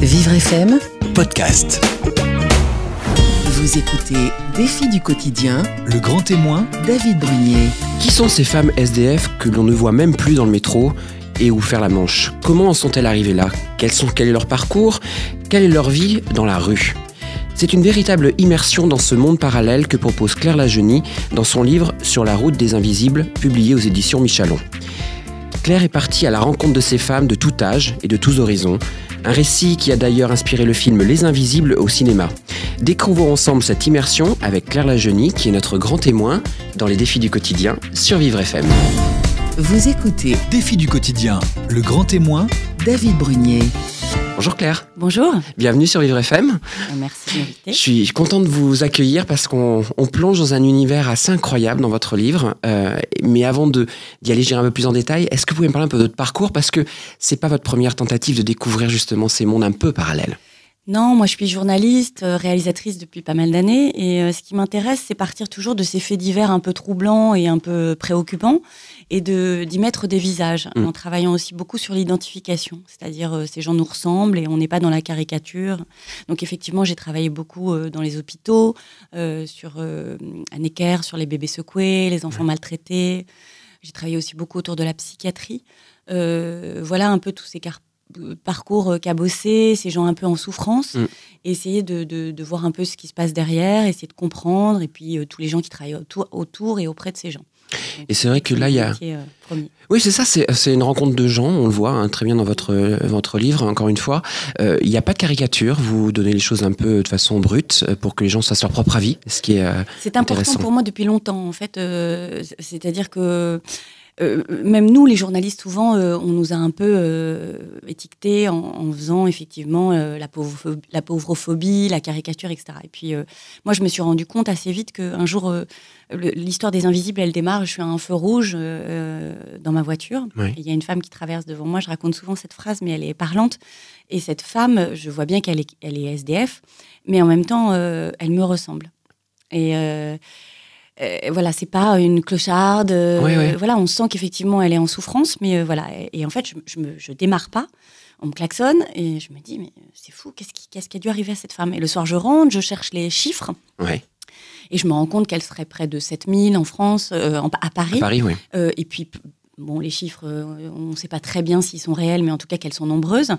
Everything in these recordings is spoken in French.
Vivre FM, Podcast. vous écoutez Défi du quotidien, Le grand témoin David Brunier. Qui sont ces femmes SDF que l'on ne voit même plus dans le métro et où faire la manche? Comment en sont-elles arrivées là? Quels sont, Quel est leur parcours? Quelle est leur vie dans la rue? C'est une véritable immersion dans ce monde parallèle que propose Claire Lagenie dans son livre Sur la route des invisibles, publié aux éditions Michalon. Claire est partie à la rencontre de ces femmes de tout âge et de tous horizons, un récit qui a d'ailleurs inspiré le film Les Invisibles au cinéma. Découvrons ensemble cette immersion avec Claire Lagenie, qui est notre grand témoin dans les défis du quotidien sur Vivre FM. Vous écoutez Défi du quotidien. Le grand témoin David Brunier. Bonjour Claire, Bonjour, bienvenue sur Vivre FM. Merci de m'inviter. Je suis content de vous accueillir parce qu'on on plonge dans un univers assez incroyable dans votre livre. Euh, mais avant de d'y aller, j'irai un peu plus en détail. Est-ce que vous pouvez me parler un peu de votre parcours? Parce que c'est pas votre première tentative de découvrir justement ces mondes un peu parallèles. Non, moi je suis journaliste, euh, réalisatrice depuis pas mal d'années et euh, ce qui m'intéresse c'est partir toujours de ces faits divers un peu troublants et un peu préoccupants et de d'y mettre des visages Mm. en travaillant aussi beaucoup sur l'identification, c'est-à-dire euh, ces gens nous ressemblent et on n'est pas dans la caricature. Donc effectivement, j'ai travaillé beaucoup euh, dans les hôpitaux, euh, sur à Necker, sur les bébés secoués, les enfants maltraités. J'ai travaillé aussi beaucoup autour de la psychiatrie. Voilà un peu tous ces car- euh, parcours euh, cabossés, ces gens un peu en souffrance, Mm. et essayer de, de- de voir un peu ce qui se passe derrière, essayer de comprendre, et puis euh, tous les gens qui travaillent autour, autour et auprès de ces gens. Donc, Et c'est vrai que là, il y a- euh. Oui, c'est ça, c'est une rencontre de gens, on le voit hein, très bien dans votre, votre livre, encore une fois. Euh, Il n'y a pas de caricature, vous donnez les choses un peu de façon brute euh, pour que les gens fassent leur propre avis, ce qui est... euh, C'est important pour moi depuis longtemps, en fait. euh, C'est-à-dire que euh, même nous, les journalistes, souvent, euh, on nous a un peu euh, étiquetés en, en faisant effectivement la, pauvrophobie, la pauvrophobie, la caricature, etc. Et puis, moi, je me suis rendu compte assez vite qu'un jour, l'histoire des invisibles, elle démarre. Je suis à un feu rouge dans ma voiture. Il y a une femme qui traverse devant moi. Je raconte souvent cette phrase, mais elle est parlante. Et cette femme, je vois bien qu'elle est, elle est SDF, mais en même temps, elle me ressemble. Et voilà, c'est pas une clocharde. euh. Voilà, on sent qu'effectivement elle est en souffrance, mais euh, voilà. Et, et en fait, je, je, me, je démarre pas. On me klaxonne et je me dis mais c'est fou, qu'est-ce qui, qu'est-ce qui a dû arriver à cette femme? Et le soir, je rentre, je cherche les chiffres ouais, et je me rends compte qu'elle serait près de 7000 en France, euh, en- à à Paris. Oui. Euh, et puis, bon, les chiffres, euh, on ne sait pas très bien s'ils sont réels, mais en tout cas qu'elles sont nombreuses.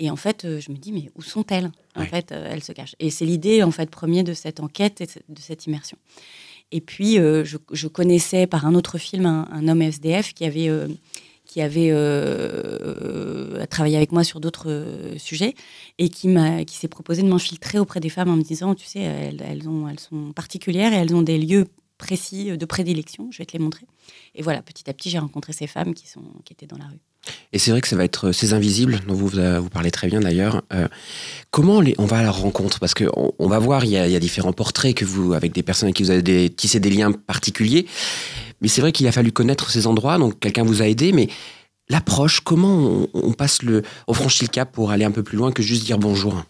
Et en fait, euh, je me dis, mais où sont-elles? En fait, euh, elles se cachent. Et c'est l'idée, en fait, premier de cette enquête et de cette immersion. Et puis, euh, je, connaissais par un autre film un, homme SDF qui avait, euh, qui avait euh, travaillé avec moi sur d'autres sujets et qui, m'a, qui s'est proposé de m'infiltrer auprès des femmes en me disant, tu sais, elles, elles sont particulières et elles ont des lieux précis de prédilection, je vais te les montrer. Et voilà, petit à petit, j'ai rencontré ces femmes qui, sont, qui étaient dans la rue. Et c'est vrai que ça va être euh, ces invisibles dont vous, vous vous parlez très bien d'ailleurs. Euh, comment on va à leur rencontre? Parce que on, va voir, il y, a, différents portraits que vous, avec des personnes avec qui vous avez tissé des liens particuliers. Mais c'est vrai qu'il a fallu connaître ces endroits, donc quelqu'un vous a aidé. Mais l'approche, comment on, on passe le, on franchit le cap pour aller un peu plus loin que juste dire bonjour?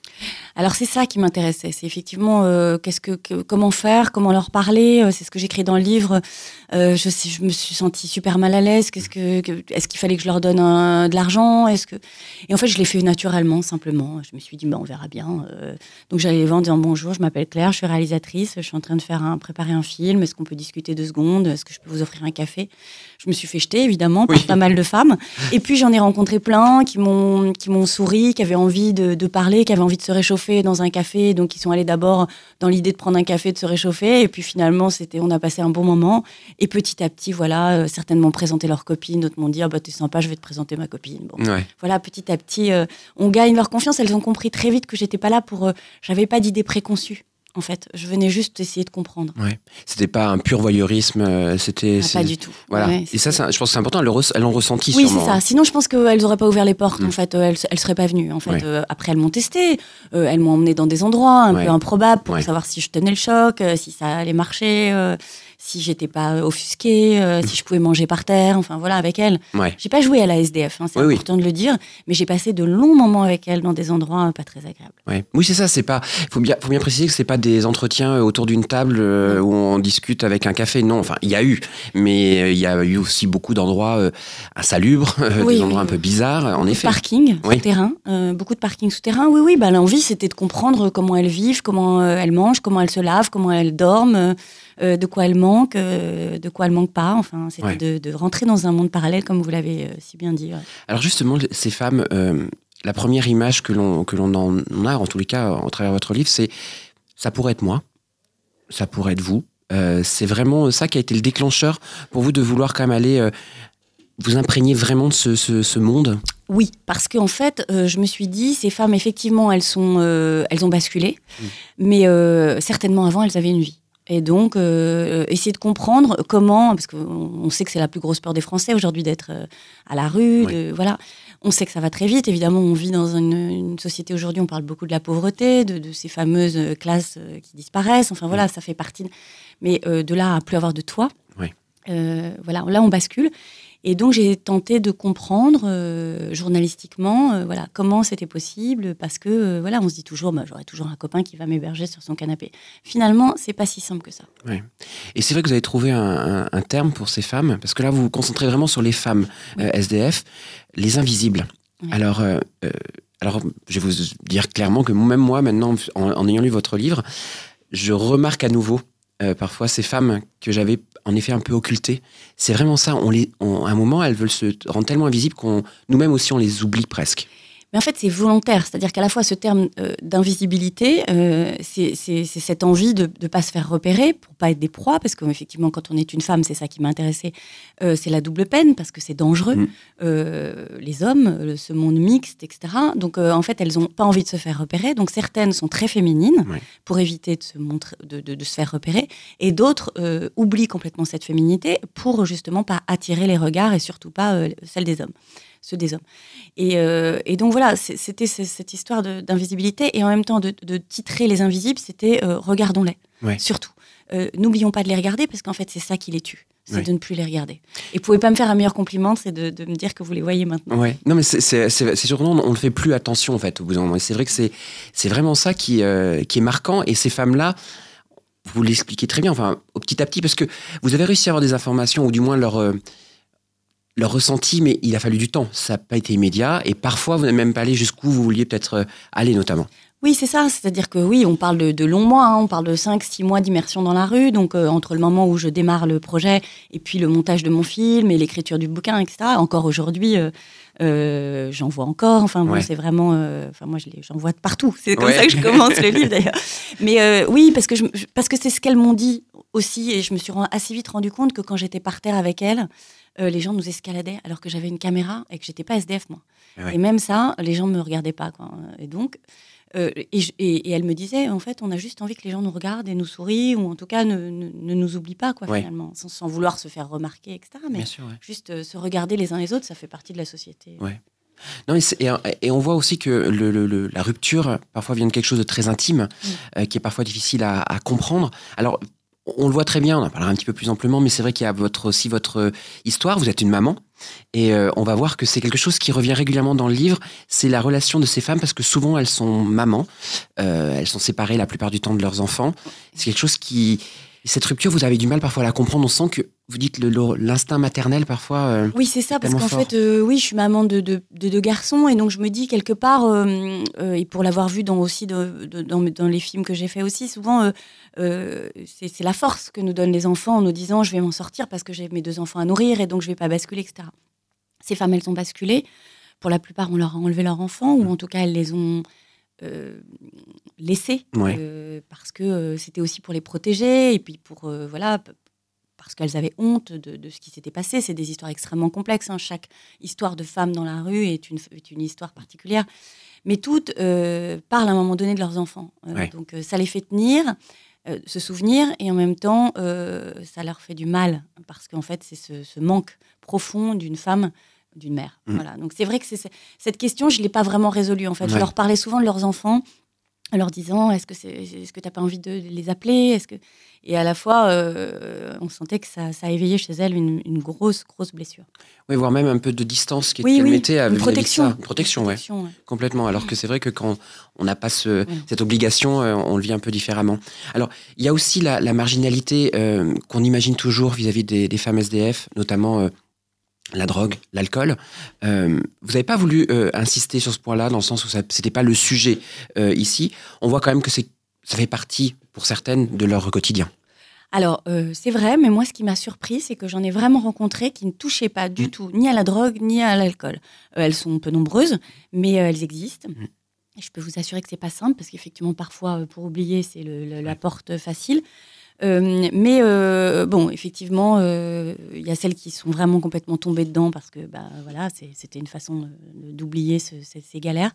Alors c'est ça qui m'intéressait, c'est effectivement euh, qu'est-ce que, que- comment faire, comment leur parler. euh, c'est ce que j'écris dans le livre. Euh, je, me suis sentie super mal à l'aise. Qu'est-ce que, que- est-ce qu'il fallait que je leur donne un- de l'argent? Est-ce que et en fait je l'ai fait naturellement, simplement. Je me suis dit bah, on verra bien. Donc j'allais les voir en disant bonjour, je m'appelle Claire, je suis réalisatrice, je suis en train de faire un, préparer un film. Est-ce qu'on peut discuter deux secondes? Est-ce que je peux vous offrir un café? Je me suis fait jeter évidemment par Oui. pas mal de femmes. Et puis j'en ai rencontré plein qui m'ont qui m'ont souri, qui avaient envie de, de parler, qui avaient envie de se réchauffer dans un café. Donc ils sont allés d'abord dans l'idée de prendre un café, de se réchauffer, et puis finalement c'était on a passé un bon moment. Et petit à petit, voilà, euh, certaines m'ont présenté leur copine, d'autres m'ont dit ah bah t'es sympa, je vais te présenter ma copine. Bon, Ouais. voilà, petit à petit, euh, on gagne leur confiance. Elles ont compris très vite que j'étais pas là pour, euh, j'avais pas d'idées préconçues. En fait, je venais juste essayer de comprendre. Ouais. C'était pas un pur voyeurisme, euh, c'était. Ah, pas du tout. Voilà. Ouais, Et ça, je pense que c'est important. Elles, l'ont ressenti Oui, c'est ça. hein. Sinon, je pense qu'elles n'auraient pas ouvert les portes. Mm. En fait, Euh, elles, elles seraient pas venues. En fait, Ouais. Euh, après, elles m'ont testé. Euh, elles m'ont emmené dans des endroits un Ouais. peu improbables pour savoir si je tenais le choc, euh, si ça allait marcher, si j'étais pas offusquée, euh, si je pouvais manger par terre, enfin voilà, avec elle. Ouais. J'ai pas joué à la SDF, hein, c'est Oui, oui. important de le dire, mais j'ai passé de longs moments avec elle dans des endroits euh, pas très agréables. Ouais. Oui, c'est ça. C'est pas. Faut bien, faut bien préciser que c'est pas des entretiens euh, autour d'une table euh, où on discute avec un café. Non, enfin, il y a eu, mais il y a eu aussi beaucoup d'endroits euh, insalubres, Oui, des endroits un peu bizarres. En effet. Parking souterrain, beaucoup de parking souterrain. Oui, oui, bah, l'envie, c'était de comprendre comment elles vivent, comment elles mangent, comment elles se lavent, comment elles dorment, de quoi elles euh, de quoi elles manquent pas. Enfin, c'était Ouais. de, de rentrer dans un monde parallèle, comme vous l'avez euh, si bien dit. ouais. Alors justement, ces femmes, euh, la première image que l'on que l'on en a, en tous les cas, en travers votre livre, c'est ça pourrait être moi, ça pourrait être vous. C'est vraiment ça qui a été le déclencheur pour vous de vouloir quand même aller vous imprégner vraiment de ce, ce- ce monde? Oui, parce qu'en fait, euh, je me suis dit, ces femmes, effectivement, elles, sont, euh, elles ont basculé, mais euh, certainement avant, elles avaient une vie. Et donc, euh, essayer de comprendre comment, parce qu'on on sait que c'est la plus grosse peur des Français aujourd'hui d'être euh, à la rue, Oui. de, voilà. On sait que ça va très vite. Évidemment, on vit dans une, une société aujourd'hui, on parle beaucoup de la pauvreté, de, de ces fameuses euh, classes euh, qui disparaissent. Enfin, voilà, ça fait partie. de- Mais euh, de là à plus avoir de toit, Oui. euh, voilà, là, on bascule. Et donc j'ai tenté de comprendre euh, journalistiquement, euh, voilà, comment c'était possible, parce que euh, voilà, on se dit toujours, bah, j'aurai toujours un copain qui va m'héberger sur son canapé. Finalement, c'est pas si simple que ça. Et c'est vrai que vous avez trouvé un, un- un terme pour ces femmes, parce que là, vous vous concentrez vraiment sur les femmes SDF, les invisibles. Oui. Alors, alors, je vais vous dire clairement que même moi, maintenant, en, en ayant lu votre livre, je remarque à nouveau euh, parfois ces femmes que j'avais en effet un peu occultées. C'est vraiment ça. On les, on- à un moment, elles veulent se rendre tellement invisibles qu'on nous-mêmes aussi on les oublie presque. Mais en fait, c'est volontaire, c'est-à-dire qu'à la fois ce terme euh, d'invisibilité, euh, c'est cette envie de ne pas se faire repérer pour pas être des proies, parce qu'effectivement, quand on est une femme, c'est ça qui m'a intéressée, euh, c'est la double peine, parce que c'est dangereux, Mm. les hommes, ce monde mixte, etc. Donc en fait, elles n'ont pas envie de se faire repérer, donc certaines sont très féminines pour éviter de se, montrer, de, de- de se faire repérer, et d'autres oublient complètement cette féminité pour justement pas attirer les regards et surtout pas celle des hommes, ceux des hommes. Et, euh, et donc voilà, c'était ce- cette histoire d'invisibilité et en même temps de, de titrer les invisibles, c'était euh, regardons-les, Ouais. surtout. Euh, N'oublions pas de les regarder parce qu'en fait c'est ça qui les tue, c'est de ne plus les regarder. Et vous pouvez pas me faire un meilleur compliment, c'est de, de me dire que vous les voyez maintenant. Ouais. Non, mais c'est- surtout, on ne fait plus attention, en fait, au bout d'un moment. Et c'est vrai que c'est c'est vraiment ça qui, euh, qui est marquant. Et ces femmes-là, vous l'expliquez très bien, enfin, au petit à petit, parce que vous avez réussi à avoir des informations, ou du moins leur, euh, leur ressenti, mais il a fallu du temps. Ça n'a pas été immédiat. Et parfois, vous n'êtes même pas allé jusqu'où vous vouliez peut-être euh, aller, notamment. Oui, c'est ça. C'est-à-dire que oui, on parle de, de longs mois, hein, on parle de 5-6 mois d'immersion dans la rue. Donc, euh, entre le moment où je démarre le projet et puis le montage de mon film et l'écriture du bouquin, etc. Encore aujourd'hui, euh, euh, j'en vois encore. Enfin, bon, Ouais. c'est vraiment. Enfin, moi, j'en vois de partout. C'est comme Ouais. ça que je commence le livre, d'ailleurs. Mais oui, parce que, je, parce que c'est ce qu'elles m'ont dit aussi. Et je me suis assez vite rendu compte que quand j'étais par terre avec elles, euh, les gens nous escaladaient alors que j'avais une caméra et que j'étais pas SDF, moi. Ouais. Et même ça, les gens me regardaient pas. Quoi. Et donc. Euh, et, je- et- et elle me disait, en fait, on a juste envie que les gens nous regardent et nous sourient, ou en tout cas ne, ne- ne nous oublient pas, quoi, Ouais. finalement, sans, sans vouloir se faire remarquer, etc. Mais sûr, ouais. juste euh, se regarder les uns les autres, ça fait partie de la société. Ouais. Non, et, et, et on voit aussi que le- le- la rupture, parfois, vient de quelque chose de très intime, Mm. euh, qui est parfois difficile à, à comprendre. Alors, on le voit très bien, on en parlera un petit peu plus amplement, mais c'est vrai qu'il y a votre, aussi votre histoire. Vous êtes une maman, et euh, on va voir que c'est quelque chose qui revient régulièrement dans le livre. C'est la relation de ces femmes, parce que souvent, elles sont mamans, euh, elles sont séparées la plupart du temps de leurs enfants. C'est quelque chose qui... Cette rupture, vous avez du mal parfois à la comprendre. On sent que, vous dites, l'instinct maternel, parfois... euh, Oui, c'est ça, parce qu'en fait, euh, oui, je suis maman de, de, de deux garçons, et donc je me dis quelque part, euh, et pour l'avoir vu dans, aussi de- dans, dans les films que j'ai fait aussi, souvent, c'est la force que nous donnent les enfants en nous disant je vais m'en sortir parce que j'ai mes deux enfants à nourrir et donc je vais pas basculer, etc. Ces femmes, elles ont basculé. Pour la plupart, on leur a enlevé leurs enfants, ou en tout cas, elles les ont euh, laissés Ouais. euh, parce que euh, c'était aussi pour les protéger et puis pour voilà parce qu'elles avaient honte de, de ce qui s'était passé. C'est des histoires extrêmement complexes. hein. Chaque histoire de femme dans la rue est une, est une histoire particulière. Mais toutes parlent à un moment donné de leurs enfants. Ouais. Donc ça les fait tenir, euh, se souvenir, et en même temps, euh, ça leur fait du mal. Parce qu'en fait, c'est ce, ce manque profond d'une femme, d'une mère. Mm. Voilà. Donc c'est vrai que c'est- cette question, je ne l'ai pas vraiment résolue. En fait, je leur parlais souvent de leurs enfants. en leur disant est-ce que c'est est-ce que t'as pas envie de les appeler? Est-ce que et à la fois euh, on sentait que ça, ça éveillait chez elle une, une, grosse grosse blessure oui voire même un peu de distance qui oui, oui, mettait avec une protection une protection, une protection ouais. complètement alors que c'est vrai que quand on n'a pas ce, ouais. cette obligation euh, on le vit un peu différemment alors il y a aussi la, la marginalité euh, qu'on imagine toujours vis-à-vis -vis des, des, femmes SDF notamment la drogue, l'alcool. Euh, vous n'avez pas voulu euh, insister sur ce point-là, dans le sens où ce n'était pas le sujet euh, ici. On voit quand même que ça fait partie, pour certaines, de leur quotidien. Alors, c'est vrai, mais moi, ce qui m'a surpris, c'est que j'en ai vraiment rencontré qui ne touchaient pas du mmh. tout ni à la drogue, ni à l'alcool. Elles sont peu nombreuses, mais elles existent. Mmh. Et je peux vous assurer que c'est pas simple, parce qu'effectivement, parfois, pour oublier, c'est la porte facile. Euh, mais euh, bon, effectivement, il euh, y a celles qui sont vraiment complètement tombées dedans parce que bah, voilà, c'était une façon d'oublier ce, ces, ces, galères.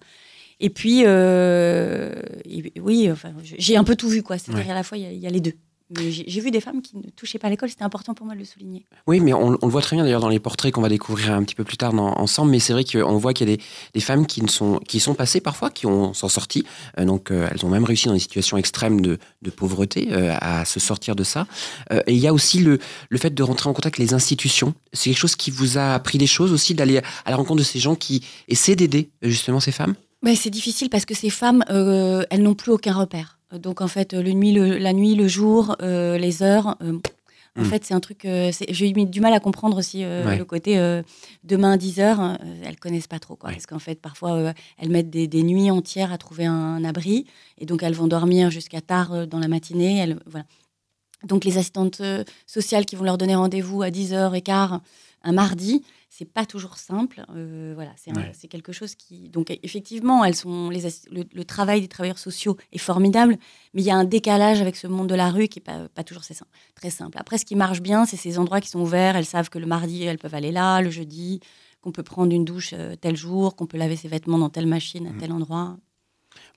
Et puis, et, oui, enfin, j'ai un peu tout vu, quoi. C'est-à-dire ouais. à la fois, il y, y, a les deux. J'ai vu des femmes qui ne touchaient pas à l'école, c'était important pour moi de le souligner. Oui, mais on, on le voit très bien d'ailleurs dans les portraits qu'on va découvrir un petit peu plus tard dans, ensemble, mais c'est vrai qu'on voit qu'il y a des, des, femmes qui, ne sont, qui sont passées parfois, qui ont s'en sorti, euh, donc euh, elles ont même réussi dans des situations extrêmes de, de pauvreté euh, à se sortir de ça. Euh, et il y a aussi le, le fait de rentrer en contact avec les institutions. C'est quelque chose qui vous a appris des choses aussi, d'aller à la rencontre de ces gens qui essaient d'aider justement ces femmes? Ben, C'est difficile parce que ces femmes, euh, elles n'ont plus aucun repère. Donc en fait, le nuit, le, la nuit, le jour, euh, les heures. Euh, en mmh. fait, c'est un truc. Euh, J'ai eu du mal à comprendre aussi ouais. le côté demain 10 heures. elles connaissent pas trop, quoi. Ouais. Parce qu'en fait, parfois, elles mettent des, des, nuits entières à trouver un, un, abri, et donc elles vont dormir jusqu'à tard dans la matinée. Elles, voilà. Donc les assistantes sociales qui vont leur donner rendez-vous à 10h15 un mardi, c'est pas toujours simple. Euh, voilà, c'est ouais. quelque chose qui. Donc, effectivement, elles sont les, le, le, travail des travailleurs sociaux est formidable, mais il y a un décalage avec ce monde de la rue qui est pas, pas toujours très simple. Après, ce qui marche bien, c'est ces endroits qui sont ouverts. Elles savent que le mardi, elles peuvent aller là, le jeudi, qu'on peut prendre une douche euh, tel jour, qu'on peut laver ses vêtements dans telle machine à mmh. tel endroit.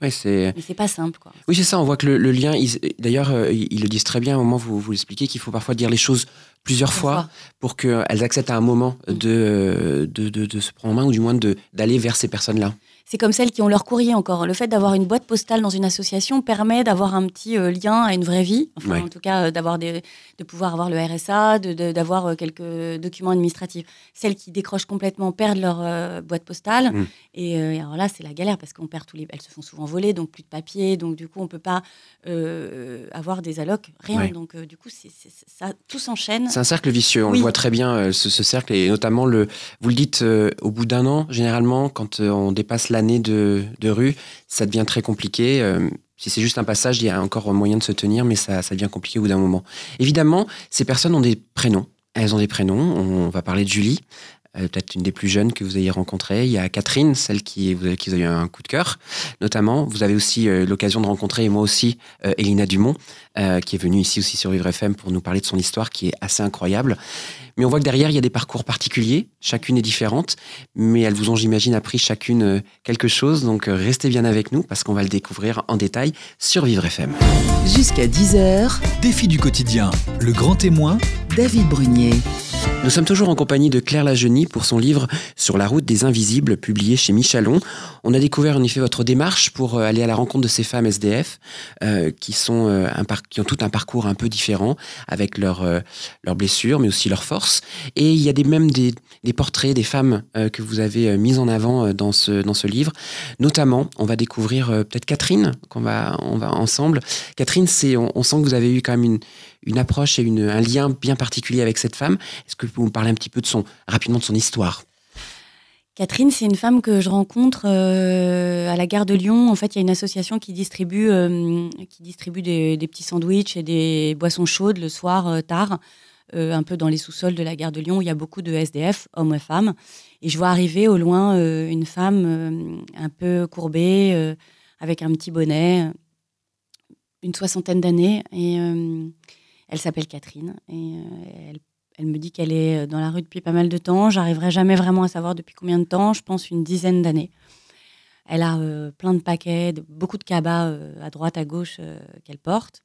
Ouais, c'est. Mais c'est pas simple, quoi. Oui, c'est ça. On voit que le, le lien. D'ailleurs, euh, ils le disent très bien. Au moment où vous, vous expliquez qu'il faut parfois dire les choses plusieurs fois, fois pour qu'elles acceptent à un moment de, de, de, de, se prendre en main ou du moins d'aller vers ces personnes-là c'est comme celles qui ont leur courrier encore. Le fait d'avoir une boîte postale dans une association permet d'avoir un petit euh, lien à une vraie vie. Enfin, ouais. en tout cas, euh, d'avoir des, de pouvoir avoir le RSA, d'avoir euh, quelques documents administratifs. Celles qui décrochent complètement perdent leur euh, boîte postale. Mmh. Et, et, alors là, c'est la galère parce qu'on perd tous les. Elles se font souvent voler, donc plus de papier. Donc du coup, on peut pas avoir des allocs, rien. Ouais. Donc du coup, ça, tout s'enchaîne. C'est un cercle vicieux. On oui. le voit très bien, ce, ce, cercle. Et notamment, le, vous le dites, au bout d'un an, généralement, quand on dépasse l'année de, rue, ça devient très compliqué. Euh, si c'est juste un passage, il y a encore moyen de se tenir, mais ça, ça devient compliqué au bout d'un moment. Évidemment, ces personnes ont des prénoms. Elles ont des prénoms. On va parler de Julie, peut-être une des plus jeunes que vous ayez rencontrées. Il y a Catherine, celle qui, vous, qui vous a eu un coup de cœur, notamment. Vous avez aussi euh, l'occasion de rencontrer, et moi aussi, euh, Elina Dumont, euh, qui est venue ici aussi sur Vivre FM pour nous parler de son histoire qui est assez incroyable. Mais on voit que derrière, il y a des parcours particuliers. Chacune est différente, mais elles vous ont, j'imagine, appris chacune euh, quelque chose. Donc euh, restez bien avec nous parce qu'on va le découvrir en détail sur Vivre FM. Jusqu'à 10h. Défi du quotidien. Le grand témoin. David Brunier. Nous sommes toujours en compagnie de Claire Lajeunie pour son livre Sur la route des invisibles, publié chez Michalon. On a découvert en effet votre démarche pour aller à la rencontre de ces femmes SDF euh, qui, sont, euh, un qui ont tout un parcours un peu différent avec leurs euh, leurs blessures, mais aussi leurs forces. Et il y a des, même des, des portraits des femmes euh, que vous avez euh, mis en avant dans ce, dans ce livre. Notamment, on va découvrir peut-être Catherine, qu'on va, on va ensemble. Catherine, on, on sent que vous avez eu quand même une une approche et une, un lien bien particulier avec cette femme. Est-ce que vous pouvez me parler un petit peu de son, rapidement de son histoire? Catherine, c'est une femme que je rencontre euh, à la gare de Lyon. En fait, il y a une association qui distribue, euh, qui distribue des, petits sandwichs et des boissons chaudes le soir euh, tard, un peu dans les sous-sols de la gare de Lyon où il y a beaucoup de SDF, hommes et femmes. Et je vois arriver au loin une femme un peu courbée, avec un petit bonnet, une soixantaine d'années. Elle s'appelle Catherine et euh, elle, elle, me dit qu'elle est dans la rue depuis pas mal de temps. J'arriverai jamais vraiment à savoir depuis combien de temps. Je pense une dizaine d'années. Elle a euh, plein de paquets, de, beaucoup de cabas euh, à droite, à gauche euh, qu'elle porte.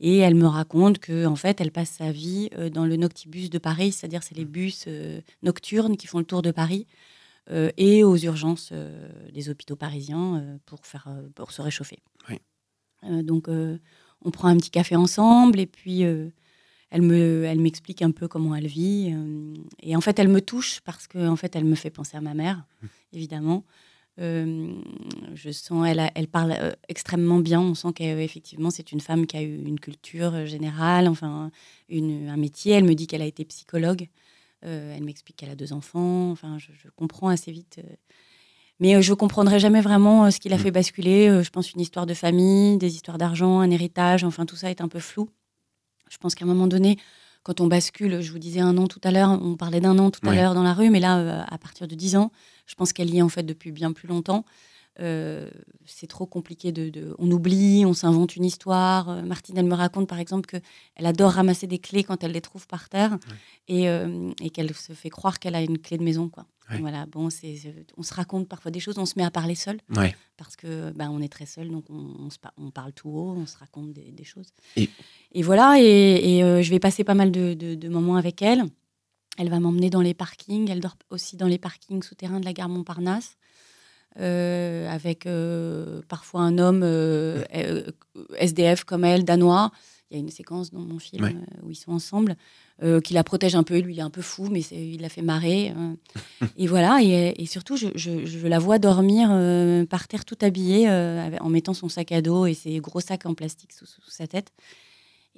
Et elle me raconte que en fait, elle passe sa vie euh, dans le Noctibus de Paris, c'est-à-dire c'est les bus euh, nocturnes qui font le tour de Paris. et aux urgences des hôpitaux parisiens pour, faire, pour se réchauffer. donc, on prend un petit café ensemble et puis elle me, elle m'explique un peu comment elle vit. et en fait, elle me touche parce que en fait, elle me fait penser à ma mère, mmh. évidemment. Euh, je sens, elle, elle parle euh, extrêmement bien. On sent qu'effectivement, c'est une femme qui a eu une culture générale, enfin, une, un métier. Elle me dit qu'elle a été psychologue. Euh, elle m'explique qu'elle a deux enfants. Enfin, je, comprends assez vite. Mais je ne comprendrai jamais vraiment ce qui l'a mm. fait basculer. je pense une histoire de famille, des histoires d'argent, un héritage. Enfin, tout ça est un peu flou. Je pense qu'à un moment donné, quand on bascule, je vous disais un an tout à l'heure, on parlait d'un an tout à l'heure dans la rue, mais là, à partir de dix ans, je pense qu'elle y est en fait depuis bien plus longtemps. Euh, c'est trop compliqué de, On oublie, on s'invente une histoire. Euh, Martine, elle me raconte par exemple qu'elle adore ramasser des clés quand elle les trouve par terre euh, et, qu'elle se fait croire qu'elle a une clé de maison. Quoi. Voilà, bon, c'est, on se raconte parfois des choses, on se met à parler seul parce que ben, on est très seul, donc on, on, parle tout haut, on se raconte des, choses. Et, voilà, et, je vais passer pas mal de, de moments avec elle. Elle va m'emmener dans les parkings. Elle dort aussi dans les parkings souterrains de la gare Montparnasse. Euh, avec euh, parfois un homme euh, SDF comme elle, danois. Il y a une séquence dans mon film où ils sont ensemble, qui la protège un peu. Lui, il est un peu fou, mais il la fait marrer. Et voilà, et, surtout, je, la vois dormir par terre tout habillée, en mettant son sac à dos et ses gros sacs en plastique sous sa tête.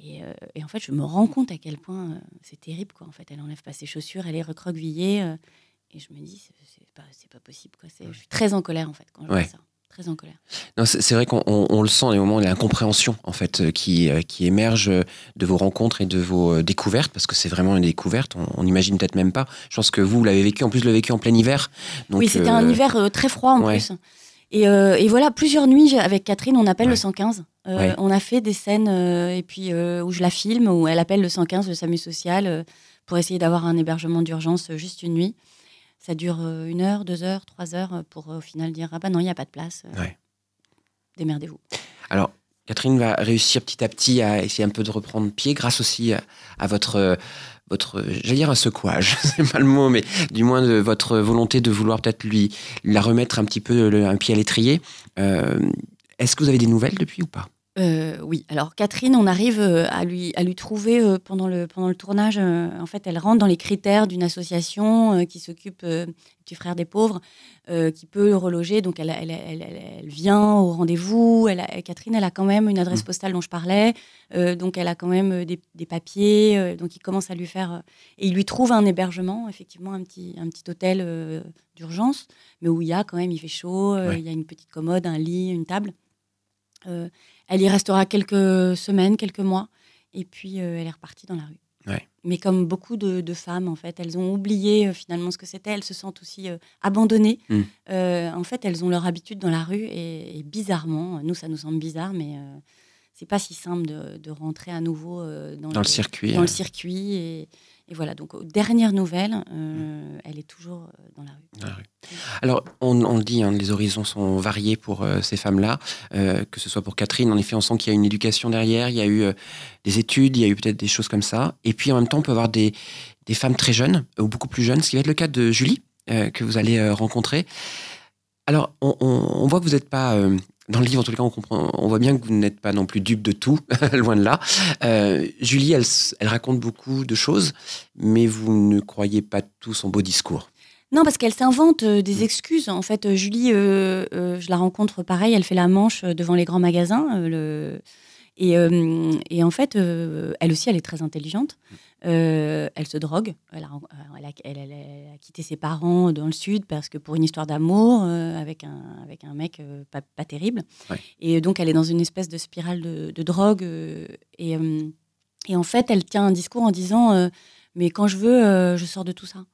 Euh, et, en fait, je me rends compte à quel point euh, c'est terrible. Quoi. En fait, elle enlève pas ses chaussures, elle est recroquevillée. Euh, et je me dis, c'est pas, pas possible. Quoi. Je suis très en colère, en fait, quand je vois ça. Très en colère. C'est vrai qu'on le sent, des moments de l'incompréhension, en fait, qui, qui émerge de vos rencontres et de vos découvertes, parce que c'est vraiment une découverte. On n'imagine peut-être même pas. Je pense que vous, l'avez vécu, en plus, le vécu en plein hiver. oui, c'était un hiver très froid, en plus. Euh, et, voilà, plusieurs nuits avec Catherine, on appelle le 115. Euh, on a fait des scènes euh, et puis où je la filme, où elle appelle le 115, le SAMU social, pour essayer d'avoir un hébergement d'urgence juste une nuit. Ça dure une heure, deux heures, trois heures pour au final dire ah bah non, il n'y a pas de place. Démerdez-vous. Alors, Catherine va réussir petit à petit à essayer un peu de reprendre pied grâce aussi à votre votre, j'allais dire un secouage, c'est pas le mot, mais du moins de votre volonté de vouloir peut-être lui la remettre un petit peu un pied à l'étrier. Euh, est-ce que vous avez des nouvelles depuis ou pas? Euh, oui, alors Catherine, on arrive euh, à lui, à lui trouver pendant, le, pendant le tournage. en fait, elle rentre dans les critères d'une association qui s'occupe du frère des pauvres, qui peut le reloger. Donc, elle, elle, elle, vient au rendez-vous. Catherine, elle a quand même une adresse mmh. postale dont je parlais. donc, elle a quand même des, des papiers. donc, il commence à lui faire. et il lui trouve un hébergement, effectivement, un petit, un petit hôtel d'urgence, mais où il y a quand même, il fait chaud, il y a une petite commode, un lit, une table. Elle y restera quelques semaines, quelques mois, et puis euh, elle est repartie dans la rue. Mais comme beaucoup de, femmes, en fait, elles ont oublié euh, finalement ce que c'était. Elles se sentent aussi euh, abandonnées. Mm. en fait, elles ont leur habitude dans la rue et, bizarrement, nous, ça nous semble bizarre, mais c'est pas si simple de, rentrer à nouveau dans, le, circuit. Dans le circuit et, et voilà, donc aux dernières nouvelles, euh, elle est toujours euh, dans la rue. Alors, on, le dit, hein, les horizons sont variés pour euh, ces femmes-là, que ce soit pour Catherine, en effet, on sent qu'il y a une éducation derrière, il y a eu des études, il y a eu peut-être des choses comme ça. Et puis en même temps, on peut avoir des, des femmes très jeunes, ou beaucoup plus jeunes, ce qui va être le cas de Julie, que vous allez rencontrer. Alors, on, on, voit que vous n'êtes pas dans le livre, en tout cas, on, comprend, on voit bien que vous n'êtes pas non plus dupe de tout, loin de là. Euh, Julie, elle, elle, raconte beaucoup de choses, mais vous ne croyez pas tout son beau discours. Non, parce qu'elle s'invente euh, des mm. excuses. En fait, euh, Julie, je la rencontre pareil, elle fait la manche devant les grands magasins. Le... Et, et, en fait, elle aussi, elle est très intelligente. Euh, elle se drogue. Elle a, quitté ses parents dans le sud parce que pour une histoire d'amour euh, avec, un, avec un mec euh, pas, terrible. Et donc, elle est dans une espèce de spirale de, drogue. Et, et, en fait, elle tient un discours en disant Mais quand je veux, je sors de tout ça.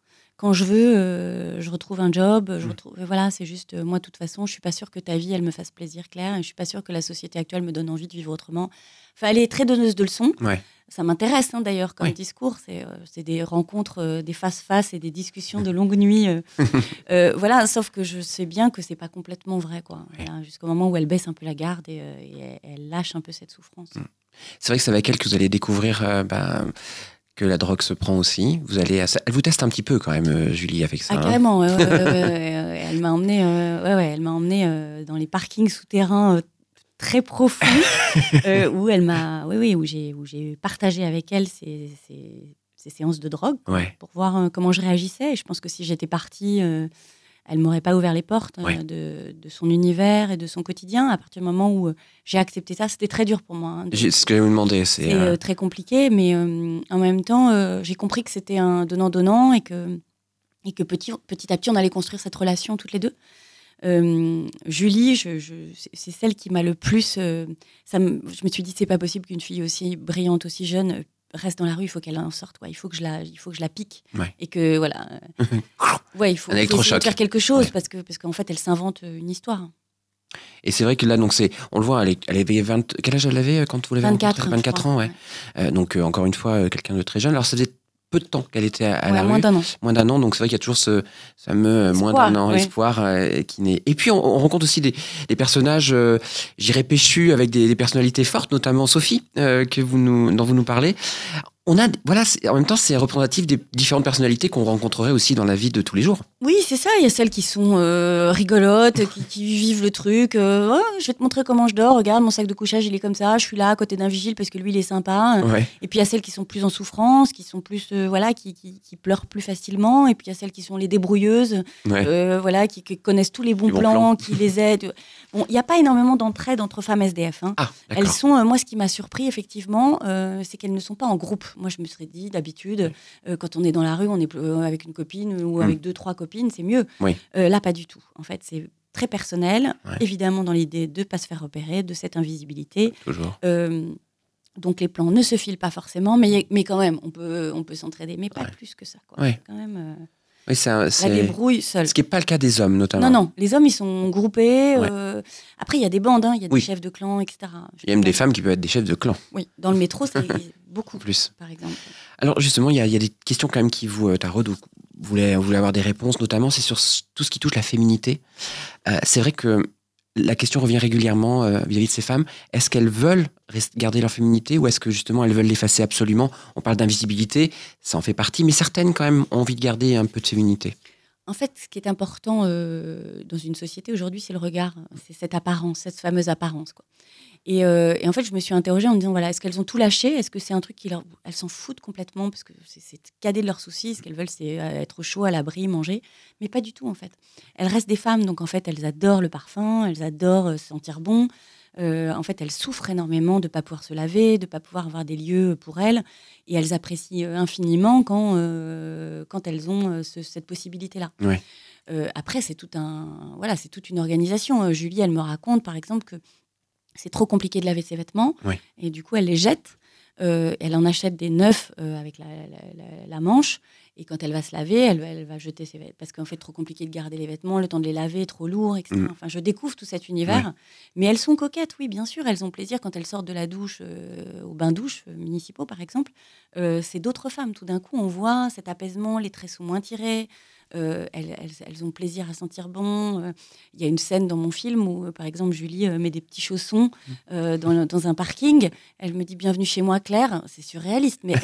Quand je veux, je retrouve un job. Je retrouve, voilà, c'est juste moi, de toute façon, je suis pas sûre que ta vie, elle me fasse plaisir, Claire. Et je suis pas sûre que la société actuelle me donne envie de vivre autrement. Enfin, elle est très donneuse de leçons. Ouais ça m'intéresse hein, d'ailleurs comme discours. C'est euh, des rencontres, euh, des face-face et des discussions de longue nuit. Euh, voilà, sauf que je sais bien que c'est pas complètement vrai, quoi. Jusqu'au moment où elle baisse un peu la garde et, elle lâche un peu cette souffrance. Mm. C'est vrai que c'est avec elle que vous allez découvrir ben, que la drogue se prend aussi. Vous allez, elle vous teste un petit peu quand même, euh, Julie, avec ça. Ah hein. carrément. ouais, ouais, ouais, ouais, ouais, elle m'a emmené, euh, elle m'a emmené euh, dans les parkings souterrains euh, très profonds où elle m'a, oui, oui, où j'ai, où j'ai partagé avec elle ces, ces- ces séances de drogue pour voir comment je réagissais. Et je pense que si j'étais partie, elle m'aurait pas ouvert les portes euh, de, de son univers et de son quotidien. À partir du moment où euh, j'ai accepté ça, c'était très dur pour moi. hein, de- J'ai- Ce que je vous demander, c'est. c'est euh, très compliqué, mais en même temps, j'ai compris que c'était un donnant-donnant et que, et que petit, petit à petit, on allait construire cette relation toutes les deux. Euh, Julie, je, je- c'est- c'est celle qui m'a le plus. euh, ça me- je me suis dit, c'est pas possible qu'une fille aussi brillante, aussi jeune, reste dans la rue. Il faut qu'elle en sorte. Quoi. Il faut que je la, il faut que je la pique. Ouais. Et que voilà. ouais, il faut, faire quelque chose Ouais. parce que parce qu'en fait, elle s'invente euh, une histoire. Et c'est vrai que là, donc c'est, on le voit, elle, est- elle avait 20, quel âge elle avait euh, quand vous l'avez 24, rencontrée? je 24 crois. ans, ouais. Euh, donc euh, encore une fois, euh, quelqu'un de très jeune. Alors ça faisait peu de temps qu'elle était à, à Ouais, la moins rue, d'un an. moins d'un an. Donc c'est vrai qu'il y a toujours ce fameux euh, moins d'un an ouais. espoir euh, qui naît. Et puis on, on rencontre aussi des, des personnages, euh, j'irais péchus avec des, des personnalités fortes, notamment Sophie, euh, que vous nous, dont vous nous parlez. On a, voilà, en même temps, c'est représentatif des différentes personnalités qu'on rencontrerait aussi dans la vie de tous les jours. Oui, c'est ça. Il y a celles qui sont euh, rigolotes, qui, qui vivent le truc. euh, Oh, je vais te montrer comment je dors. Regarde, mon sac de couchage, il est comme ça. Je suis là à côté d'un vigile parce que lui, il est sympa. Ouais. Et puis il y a celles qui sont plus en souffrance, qui sont plus, euh, voilà, qui, qui, qui pleurent plus facilement. Et puis il y a celles qui sont les débrouilleuses, Ouais. voilà, qui, connaissent tous les bons, Les bons plans, plans. qui les aident. Bon, il n'y a pas énormément d'entraide entre femmes SDF. hein. Ah, Elles sont, moi, ce qui m'a surpris, effectivement, c'est qu'elles ne sont pas en groupe. Moi, je me serais dit, d'habitude, euh, quand on est dans la rue, on est euh, avec une copine ou Mm. avec deux, trois copines, c'est mieux. Oui. Euh, là, pas du tout. En fait, c'est très personnel, Ouais. évidemment, dans l'idée de ne pas se faire repérer, de cette invisibilité. Toujours. Euh, donc, les plans ne se filent pas forcément, mais, mais quand même, on peut, on peut s'entraider, mais pas Ouais. plus que ça. Quoi. Ouais. Quand même, Oui, la débrouille seule. ce qui n'est pas le cas des hommes, notamment. Non, non, les hommes, ils sont groupés. Ouais. euh, Après, il y a des bandes, hein, il y a Oui. des chefs de clan, etc. Il y a même des femmes qui peuvent être des chefs de clan, Oui, dans le métro, c'est beaucoup, plus. par exemple. Alors justement, il y, a- il y a des questions quand même qui vous euh, ou vous voulez, vous voulez avoir des réponses, notamment c'est sur tout ce qui touche la féminité. Euh, c'est vrai que la question revient régulièrement euh, vis-à-vis de ces femmes. Est-ce qu'elles veulent garder leur féminité ou est-ce que justement elles veulent l'effacer absolument? On parle d'invisibilité, ça en fait partie, mais certaines quand même ont envie de garder un peu de féminité. En fait, ce qui est important euh, dans une société aujourd'hui, c'est le regard, c'est cette apparence, cette fameuse apparence. Quoi. Et, euh, et en fait, je me suis interrogée en me disant voilà, est-ce qu'elles ont tout lâché? Est-ce que c'est un truc qui leur. Elles s'en foutent complètement parce que c'est- cadet de leurs soucis. Ce qu'elles veulent, c'est euh, être au chaud, à l'abri, manger? Mais pas du tout, en fait. Elles restent des femmes, donc en fait, elles adorent le parfum, elles adorent euh, se sentir bon. Euh, en fait, elles souffrent énormément de ne pas pouvoir se laver, de ne pas pouvoir avoir des lieux pour elles. Et elles apprécient infiniment quand, euh, quand elles ont ce- cette possibilité-là. Ouais. Après, c'est tout un, voilà, c'est toute une organisation. Julie, elle me raconte, par exemple, que c'est trop compliqué de laver ses vêtements, et du coup, elle les jette. Euh, elle en achète des neufs euh, avec la, la- la- la manche, et quand elle va se laver, elle, elle va jeter ses vêtements parce qu'en fait, trop compliqué de garder les vêtements, le temps de les laver, trop lourd, etc. Mm. Enfin, je découvre tout cet univers, mais elles sont coquettes, oui, bien sûr, elles ont plaisir quand elles sortent de la douche, euh, au bain-douche euh, municipaux, par exemple. C'est d'autres femmes. Tout d'un coup, on voit cet apaisement, les traits sont moins tirés. Euh, elles, elles- elles ont plaisir à sentir bon. Euh, Il y a une scène dans mon film où, euh, par exemple, Julie met des petits chaussons euh, dans, un parking. Elle me dit Bienvenue chez moi, Claire. C'est surréaliste, mais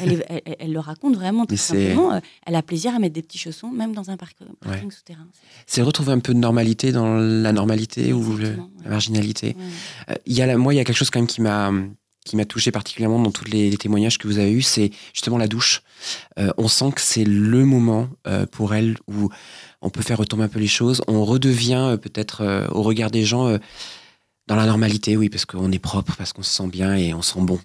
elle, le raconte vraiment c'est- simplement. Elle a plaisir à mettre des petits chaussons, même dans un parc- parking souterrain. C'est retrouver un peu de normalité dans la normalité ou le- Exactement, ouais. la marginalité. Ouais. Euh, il y a la- moi, il y a quelque chose quand même qui m'a qui m'a touché particulièrement dans tous les, témoignages que vous avez eus, c'est justement la douche. Euh, on sent que c'est le moment euh, pour elle où on peut faire retomber un peu les choses. On redevient euh, peut-être au regard des gens dans la normalité, oui, parce qu'on est propre, parce qu'on se sent bien et on sent bon.